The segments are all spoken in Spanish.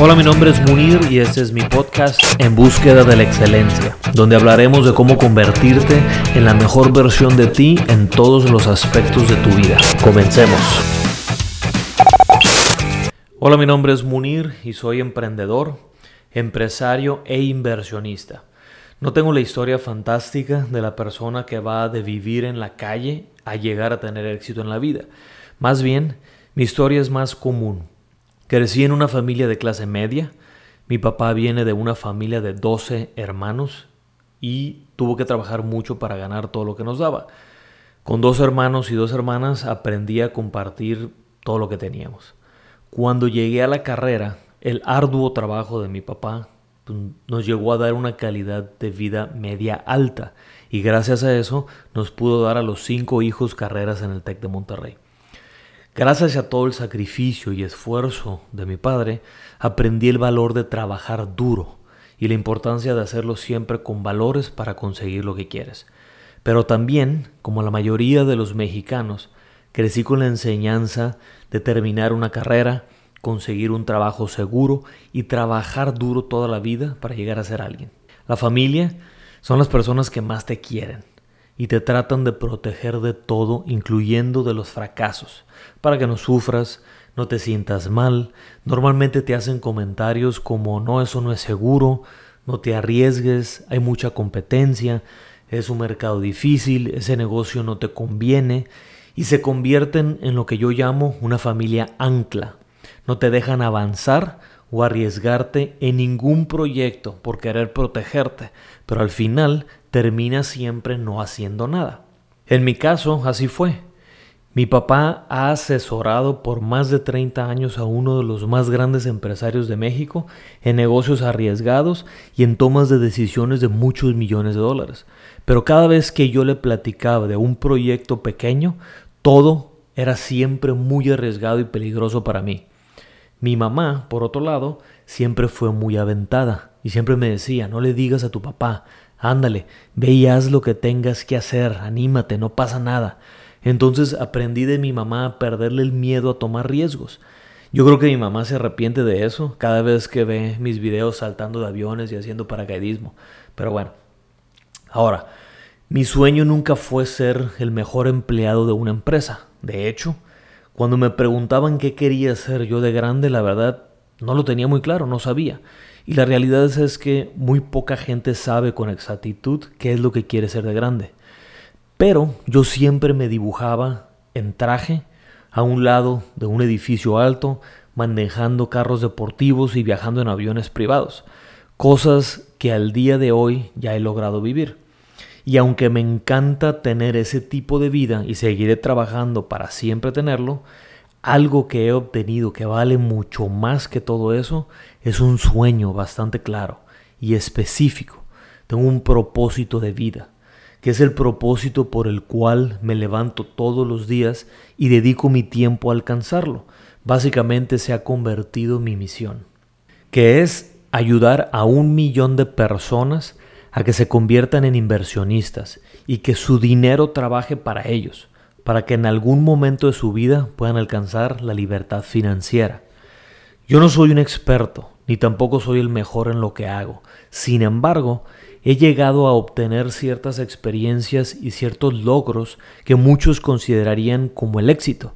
Hola, mi nombre es Munir y este es mi podcast En búsqueda de la excelencia, donde hablaremos de cómo convertirte en la mejor versión de ti en todos los aspectos de tu vida. Comencemos. Hola, mi nombre es Munir y soy emprendedor, empresario e inversionista. No tengo la historia fantástica de la persona que va de vivir en la calle a llegar a tener éxito en la vida. Más bien, mi historia es más común Crecí en una familia de clase media. Mi papá viene de una familia de 12 hermanos y tuvo que trabajar mucho para ganar todo lo que nos daba. Con dos hermanos y dos hermanas aprendí a compartir todo lo que teníamos. Cuando llegué a la carrera, el arduo trabajo de mi papá pues, nos llegó a dar una calidad de vida media alta y gracias a eso nos pudo dar a los cinco hijos carreras en el TEC de Monterrey. Gracias a todo el sacrificio y esfuerzo de mi padre, aprendí el valor de trabajar duro y la importancia de hacerlo siempre con valores para conseguir lo que quieres. Pero también, como la mayoría de los mexicanos, crecí con la enseñanza de terminar una carrera, conseguir un trabajo seguro y trabajar duro toda la vida para llegar a ser alguien. La familia son las personas que más te quieren y te tratan de proteger de todo, incluyendo de los fracasos, para que no sufras, no te sientas mal. Normalmente te hacen comentarios como no, eso no es seguro, no te arriesgues, hay mucha competencia, es un mercado difícil, ese negocio no te conviene y se convierten en lo que yo llamo una familia ancla. No te dejan avanzar o arriesgarte en ningún proyecto por querer protegerte, pero al final termina siempre no haciendo nada. En mi caso, así fue. Mi papá ha asesorado por más de 30 años a uno de los más grandes empresarios de México en negocios arriesgados y en tomas de decisiones de muchos millones de dólares. Pero cada vez que yo le platicaba de un proyecto pequeño, todo era siempre muy arriesgado y peligroso para mí. Mi mamá, por otro lado, siempre fue muy aventada y siempre me decía, no le digas a tu papá, Ándale, ve y haz lo que tengas que hacer, anímate, no pasa nada. Entonces aprendí de mi mamá a perderle el miedo a tomar riesgos. Yo creo que mi mamá se arrepiente de eso cada vez que ve mis videos saltando de aviones y haciendo paracaidismo. Pero bueno, ahora, mi sueño nunca fue ser el mejor empleado de una empresa. De hecho, cuando me preguntaban qué quería ser yo de grande, la verdad no lo tenía muy claro, no sabía. Y la realidad es, que muy poca gente sabe con exactitud qué es lo que quiere ser de grande. Pero yo siempre me dibujaba en traje a un lado de un edificio alto, manejando carros deportivos y viajando en aviones privados, cosas que al día de hoy ya he logrado vivir. Y aunque me encanta tener ese tipo de vida y seguiré trabajando para siempre tenerlo, algo que he obtenido que vale mucho más que todo eso es un sueño bastante claro y específico. Tengo un propósito de vida, que es el propósito por el cual me levanto todos los días y dedico mi tiempo a alcanzarlo. Básicamente se ha convertido mi misión, que es ayudar a un millón de personas a que se conviertan en inversionistas y que su dinero trabaje para ellos para que en algún momento de su vida puedan alcanzar la libertad financiera. Yo no soy un experto, ni tampoco soy el mejor en lo que hago. Sin embargo, he llegado a obtener ciertas experiencias y ciertos logros que muchos considerarían como el éxito.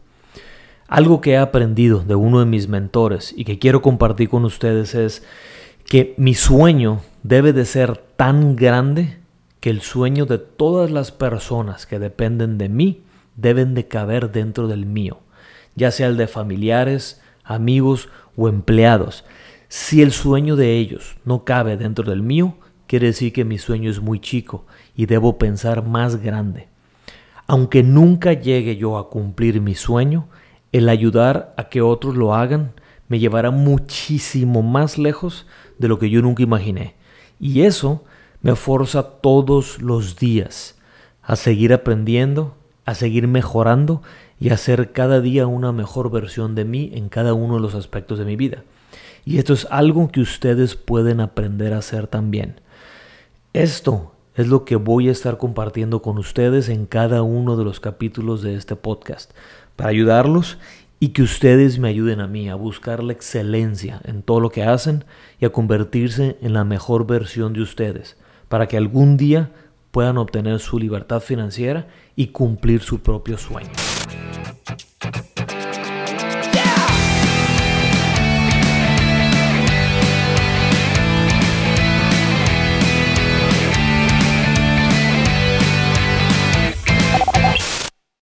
Algo que he aprendido de uno de mis mentores y que quiero compartir con ustedes es que mi sueño debe de ser tan grande que el sueño de todas las personas que dependen de mí deben de caber dentro del mío, ya sea el de familiares, amigos o empleados. Si el sueño de ellos no cabe dentro del mío, quiere decir que mi sueño es muy chico y debo pensar más grande. Aunque nunca llegue yo a cumplir mi sueño, el ayudar a que otros lo hagan me llevará muchísimo más lejos de lo que yo nunca imaginé. Y eso me forza todos los días a seguir aprendiendo, a seguir mejorando y a ser cada día una mejor versión de mí en cada uno de los aspectos de mi vida. Y esto es algo que ustedes pueden aprender a hacer también. Esto es lo que voy a estar compartiendo con ustedes en cada uno de los capítulos de este podcast, para ayudarlos y que ustedes me ayuden a mí a buscar la excelencia en todo lo que hacen y a convertirse en la mejor versión de ustedes, para que algún día puedan obtener su libertad financiera y cumplir su propio sueño.